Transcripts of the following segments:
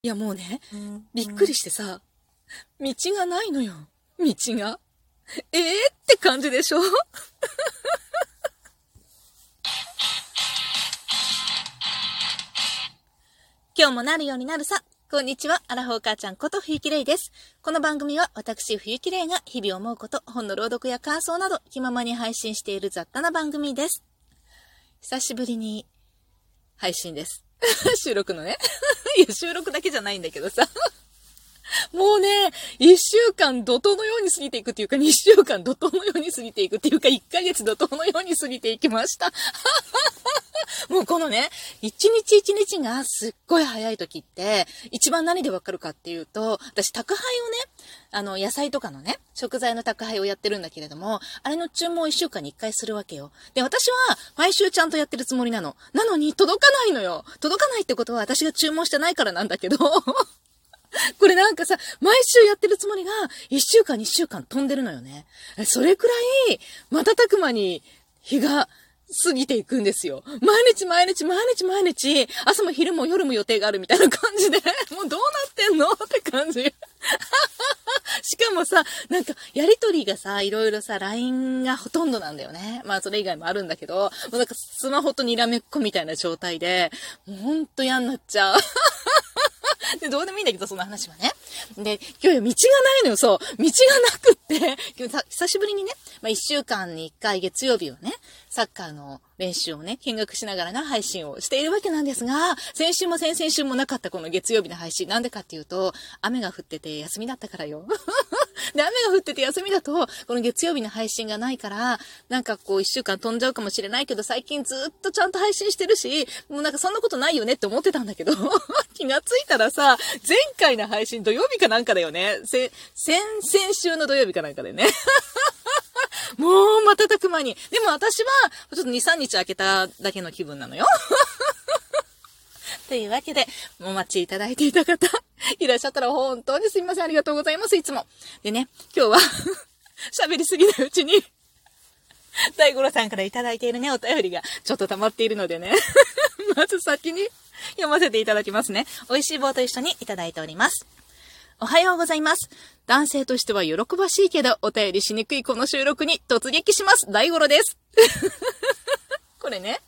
いやもうね、びっくりしてさ、道がないのよ。道が。えー？って感じでしょ？今日もなるようになるさ。こんにちは、アラフォー母ちゃんこと冬木玲です。この番組は私冬木玲が日々思うこと、本の朗読や感想など気ままに配信している雑多な番組です。久しぶりに配信です。収録のね。いや、収録だけじゃないんだけどさ。もうね、一週間怒涛のように過ぎていくっていうか、二週間怒涛のように過ぎていくっていうか、一ヶ月怒涛のように過ぎていきました。もうこのね、一日一日がすっごい早い時って、一番何でわかるかっていうと、私宅配をね、あの、野菜とかのね、食材の宅配をやってるんだけれども、あれの注文を一週間に一回するわけよ。で、私は毎週ちゃんとやってるつもりなの。なのに届かないのよ。届かないってことは私が注文してないからなんだけど。これなんかさ、毎週やってるつもりが、一週間、二週間飛んでるのよね。それくらい、瞬く間に日が過ぎていくんですよ。毎日毎日毎日毎日、朝も昼も夜も予定があるみたいな感じで、もうどうなってんの？って感じ。しかもさ、なんか、やりとりがさ、いろいろさ、LINE がほとんどなんだよね。まあ、それ以外もあるんだけど、もうなんか、スマホとにらめっこみたいな状態で、もうほんと嫌になっちゃう。で、どうでもいいんだけど、その話はね。で、今日道がないのよ、そう。道がなくって、今日久しぶりにね、まあ、一週間に一回月曜日をね、サッカーの練習をね、見学しながらな配信をしているわけなんですが、先週も先々週もなかったこの月曜日の配信。なんでかっていうと、雨が降ってて休みだったからよ。で、雨が降ってて休みだと、この月曜日の配信がないから、なんかこう一週間飛んじゃうかもしれないけど、最近ずっとちゃんと配信してるし、もうなんかそんなことないよねって思ってたんだけど、気がついたらさ、前回の配信土曜日かなんかだよね。せ、先、先週の土曜日かなんかでね。もう瞬く間に。でも私は、ちょっと2、3日空けただけの気分なのよ。というわけで、お待ちいただいていた方、いらっしゃったら本当にすみません。ありがとうございます。いつも。でね、今日は 喋りすぎないうちに大五郎さんからいただいているね、お便りがちょっと溜まっているのでね まず先に読ませていただきますね。美味しい棒と一緒にいただいております。おはようございます。男性としては喜ばしいけど、お便りしにくいこの収録に突撃します。大五郎です。これね、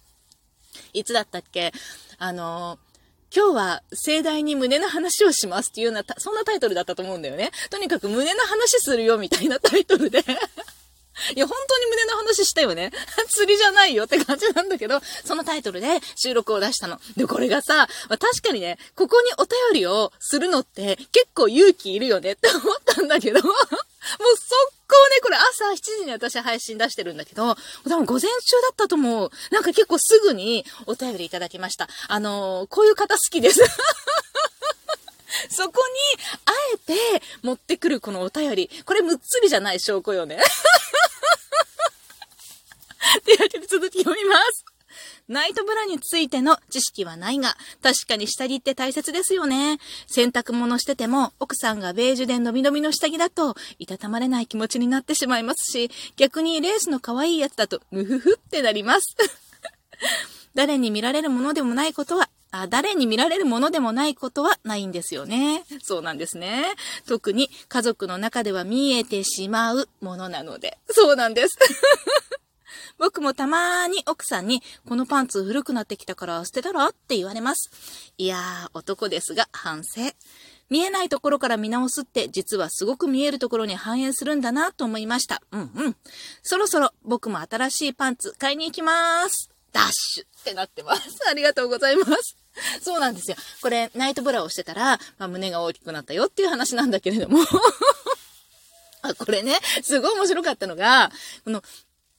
いつだったっけ？あの今日は盛大に胸の話をしますっていうような、そんなタイトルだったと思うんだよね。とにかく胸の話するよみたいなタイトルで いや、本当に胸の話したよね。釣りじゃないよって感じなんだけど、そのタイトルで収録を出したの。で、これがさ、まあ、確かにね、ここにお便りをするのって結構勇気いるよねって思ったんだけど、もう速攻ね、これ朝7時に私配信出してるんだけど、多分午前中だったと思う。なんか結構すぐにお便りいただきました。あのー、こういう方好きです。そこに、あえて持ってくるこのお便り。これむっつりじゃない証拠よね。というわけで続き読みます。ナイトブラについての知識はないが、確かに下着って大切ですよね。洗濯物してても、奥さんがベージュでのびのびの下着だと、いたたまれない気持ちになってしまいますし、逆にレースの可愛いやつだと、ムフフってなります。誰に見られるものでもないことは、あ、誰に見られるものでもないことはないんですよね。そうなんですね。特に家族の中では見えてしまうものなので。そうなんです。僕もたまーに奥さんに、このパンツ古くなってきたから捨てたらって言われます。いやー、男ですが反省。見えないところから見直すって実はすごく見えるところに反映するんだなと思いました。うんうん。そろそろ僕も新しいパンツ買いに行きまーす。ダッシュってなってます。ありがとうございます。そうなんですよ。これ、ナイトブラをしてたら、まあ、胸が大きくなったよっていう話なんだけれども あ、これね、すごい面白かったのが、この、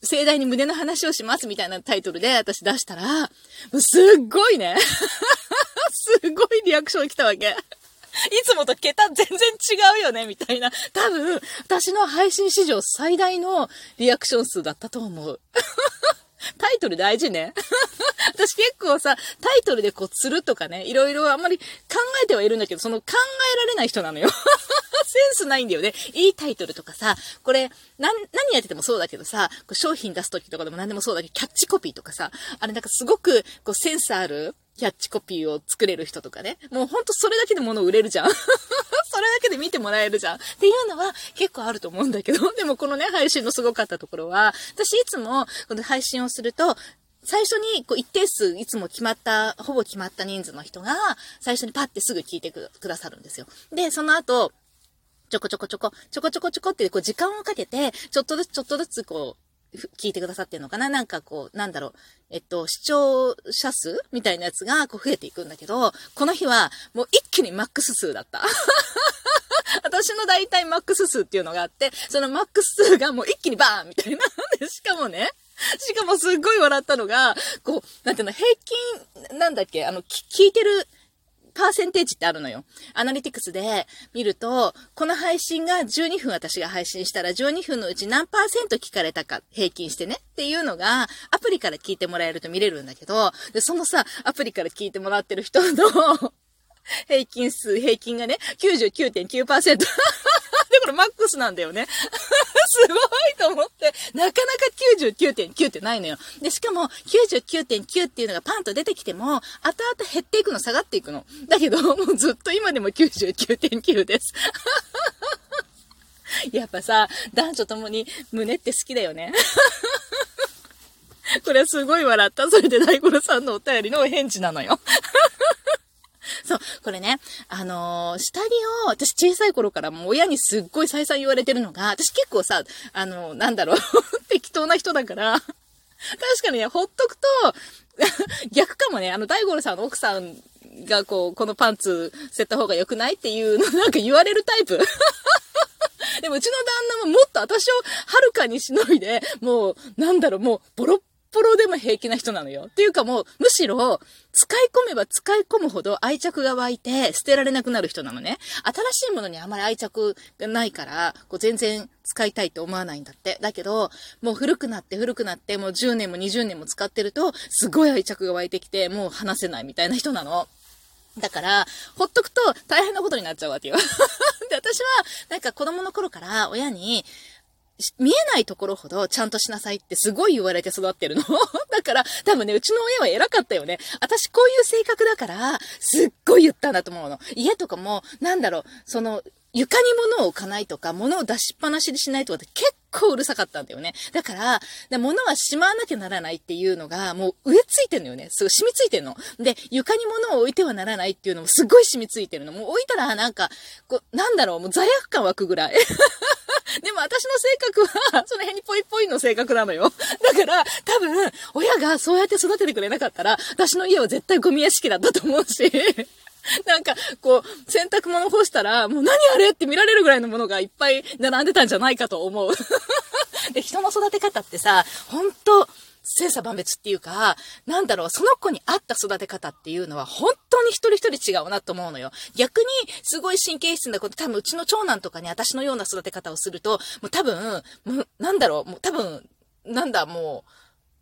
盛大に胸の話をしますみたいなタイトルで私出したら、すっごいね。すっごいリアクション来たわけ。いつもと桁全然違うよねみたいな。多分、私の配信史上最大のリアクション数だったと思う。タイトル大事ね。私結構さ、タイトルでこう、釣るとかね、いろいろあんまり考えてはいるんだけど、その考えられない人なのよ。センスないんだよね。いいタイトルとかさ、これ、な、何やっててもそうだけどさ、商品出す時とかでも何でもそうだけど、キャッチコピーとかさ、あれなんかすごく、こう、センスある、キャッチコピーを作れる人とかね。もうほんとそれだけで物売れるじゃん。それだけで見てもらえるじゃん。っていうのは結構あると思うんだけど、でもこのね、配信のすごかったところは、私いつもこの配信をすると、最初に、こう、一定数、いつも決まった、ほぼ決まった人数の人が、最初にパッてすぐ聞いてくださるんですよ。で、その後、ちょこちょこちょこ、ちょこちょこちょこって、こう、時間をかけて、ちょっとずつちょっとずつ、こう、聞いてくださってるのかな？なんかこう、なんだろう。えっと、視聴者数みたいなやつがこう増えていくんだけど、この日はもう一気にマックス数だった。私の大体マックス数っていうのがあって、そのマックス数がもう一気にバーンみたいな。で、しかもね、しかもすっごい笑ったのが、こう、なんていうの、平均、なんだっけ、あの、聞いてる、パーセンテージってあるのよ。アナリティクスで見ると、この配信が12分私が配信したら12分のうち何パーセント聞かれたか平均してねっていうのがアプリから聞いてもらえると見れるんだけど、で、そのさ、アプリから聞いてもらってる人の平均数、平均がね、99.9%。で、これマックスなんだよね。すごいと思って、なかなか99.9ってないのよ。で、しかも99.9っていうのがパンと出てきても、後々減っていくの、下がっていくの。だけど、もうずっと今でも99.9です。やっぱさ、男女ともに胸って好きだよね。これはすごい笑った。それで大五郎さんのお便りのお返事なのよ。そう、これね、あのー、下着を、私小さい頃からもう親にすっごい再三言われてるのが、私結構さ、あのー、なんだろう、適当な人だから、確かにね、ほっとくと、逆かもね、あの、大五郎さんの奥さんがこう、このパンツ捨てた方が良くないっていうの なんか言われるタイプ。でもうちの旦那ももっと私をはるかにしのいで、もう、なんだろう、もう、ボロッぽろでも平気な人なのよ。っていうかもう、むしろ、使い込めば使い込むほど愛着が湧いて捨てられなくなる人なのね。新しいものにあまり愛着がないから、こう全然使いたいと思わないんだって。だけど、もう古くなって古くなって、もう10年も20年も使ってると、すごい愛着が湧いてきて、もう離せないみたいな人なの。だから、ほっとくと大変なことになっちゃうわけよ。で、私は、なんか子供の頃から親に、見えないところほどちゃんとしなさいってすごい言われて育ってるの。だから、多分ね、うちの親は偉かったよね。私こういう性格だから、すっごい言ったんだと思うの。家とかも、なんだろう、その、床に物を置かないとか、物を出しっぱなしにしないとかって結構うるさかったんだよね。だから、で物はしまわなきゃならないっていうのが、もう上ついてんのよね。すごい染みついてんの。で、床に物を置いてはならないっていうのもすごい染みついてるの。もう置いたらなんか、こう、なんだろう、もう罪悪感湧くぐらい。でも私の性格は、その辺にポイポイの性格なのよ。だから、多分、親がそうやって育ててくれなかったら、私の家は絶対ゴミ屋敷だったと思うし、なんか、こう、洗濯物干したら、もう何あれって見られるぐらいのものがいっぱい並んでたんじゃないかと思う。で、人の育て方ってさ、ほんと、千差万別っていうか、なんだろう、その子に合った育て方っていうのは本当に一人一人違うなと思うのよ。逆に、すごい神経質なこと、多分うちの長男とかに私のような育て方をすると、もう多分、もうなんだろう、もう多分、なんだ、もう、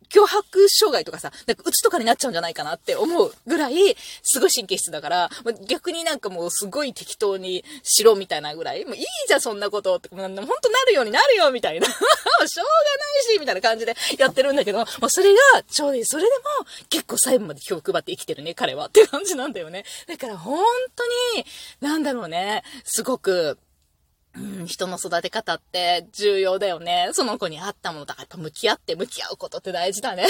脅迫障害とかさ、なんかうつとかになっちゃうんじゃないかなって思うぐらい、すごい神経質だから、逆になんかもうすごい適当にしろみたいなぐらい、もういいじゃんそんなことって、ほんとなるようになるよみたいな。しょうがないし、みたいな感じでやってるんだけど、もうそれがちょうどいい。それでも結構最後まで気を配って生きてるね、彼は。って感じなんだよね。だから本当に、なんだろうね、すごく、うん、人の育て方って重要だよね。その子に合ったものだからやっぱ向き合って向き合うことって大事だね。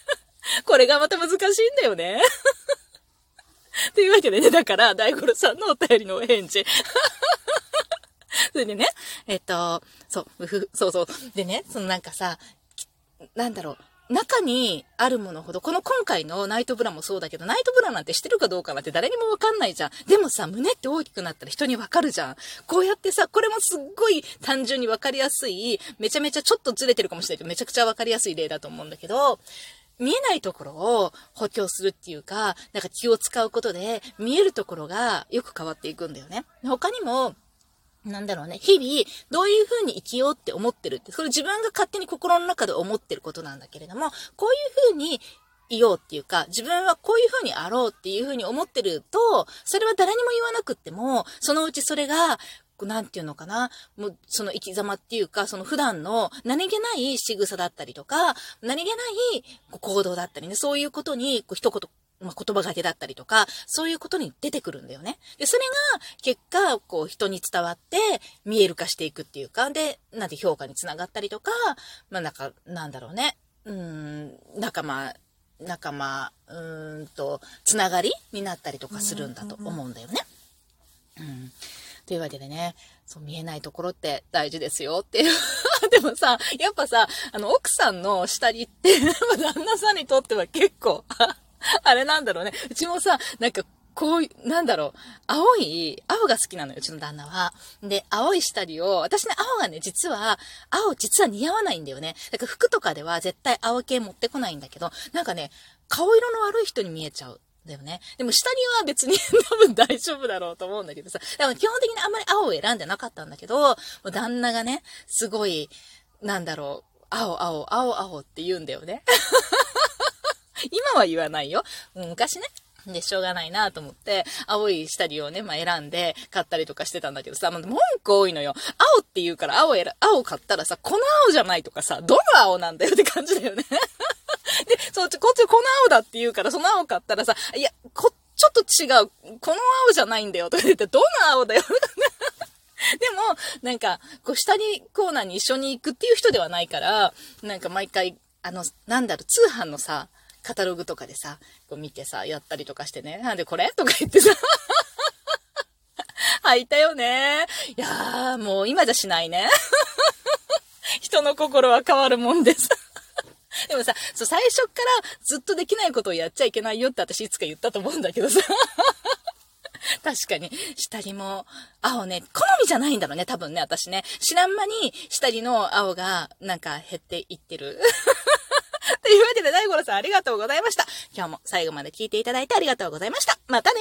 これがまた難しいんだよね。というわけでね、だから、大五郎さんのお便りのお返事。それでね、えっと、そう、そうそう。でね、そのなんかさ、なんだろう、中にあるものほど、この今回のナイトブラもそうだけど、ナイトブラなんてしてるかどうかなんて誰にもわかんないじゃん。でもさ、胸って大きくなったら人にわかるじゃん。こうやってさ、これもすっごい単純にわかりやすい、めちゃめちゃちょっとずれてるかもしれないけど、めちゃくちゃわかりやすい例だと思うんだけど、見えないところを補強するっていうか、なんか気を使うことで、見えるところがよく変わっていくんだよね。他にも、なんだろうね、日々、どういう風に生きようって思ってるって、それ自分が勝手に心の中で思ってることなんだけれども、こういう風にいようっていうか、自分はこういう風にあろうっていう風に思ってると、それは誰にも言わなくっても、そのうちそれが、なんていうのかな、もう、その生き様っていうか、その普段の何気ない仕草だったりとか、何気ない行動だったりね、そういうことに、こう一言まあ、言葉がけだったりとか、そういうことに出てくるんだよね。で、それが結果、こう人に伝わって見える化していくっていうか、で、なんて評価につながったりとか、まあなんか、なんだろうね。うん、仲間、仲間、うんと、つながりになったりとかするんだと思うんだよね。うん。というわけでね、そう見えないところって大事ですよっていう。でもさ、やっぱさ、あの、奥さんの下着って 旦那さんにとっては結構 あれなんだろうね。うちもさ、なんか、こういう、なんだろう、青い、青が好きなのよ、うちの旦那は。で、青い下着を、私ね、青がね、実は、青実は似合わないんだよね。だから服とかでは絶対青系持ってこないんだけど、なんかね、顔色の悪い人に見えちゃう。だよね。でも下着は別に 多分大丈夫だろうと思うんだけどさ。でも基本的にあんまり青を選んでなかったんだけど、旦那がね、すごい、なんだろう、青、青、青、青って言うんだよね。今は言わないよ。昔ね。で、しょうがないなと思って、青い下着をね、まあ、選んで買ったりとかしてたんだけどさ、まあ、文句多いのよ。青って言うから青選、青買ったらさ、この青じゃないとかさ、どの青なんだよって感じだよね。で、そっち、こっちこの青だって言うから、その青買ったらさ、いや、こ、ちょっと違う。この青じゃないんだよとか言って、どの青だよ でも、なんか、こう、下にコーナーに一緒に行くっていう人ではないから、なんか毎回、あの、なんだろう、通販のさ、カタログとかでさ、こう見てさ、やったりとかしてね、なんでこれとか言ってさ、履いたよね。いやー、もう今じゃしないね。人の心は変わるもんです。でもさ、そう、最初からずっとできないことをやっちゃいけないよって私いつか言ったと思うんだけどさ。確かに、下着も、青ね、好みじゃないんだろうね、多分ね、私ね。知らん間に、下着の青が、なんか減っていってる。というわけで、大五郎さんありがとうございました。今日も最後まで聞いていただいてありがとうございました。またね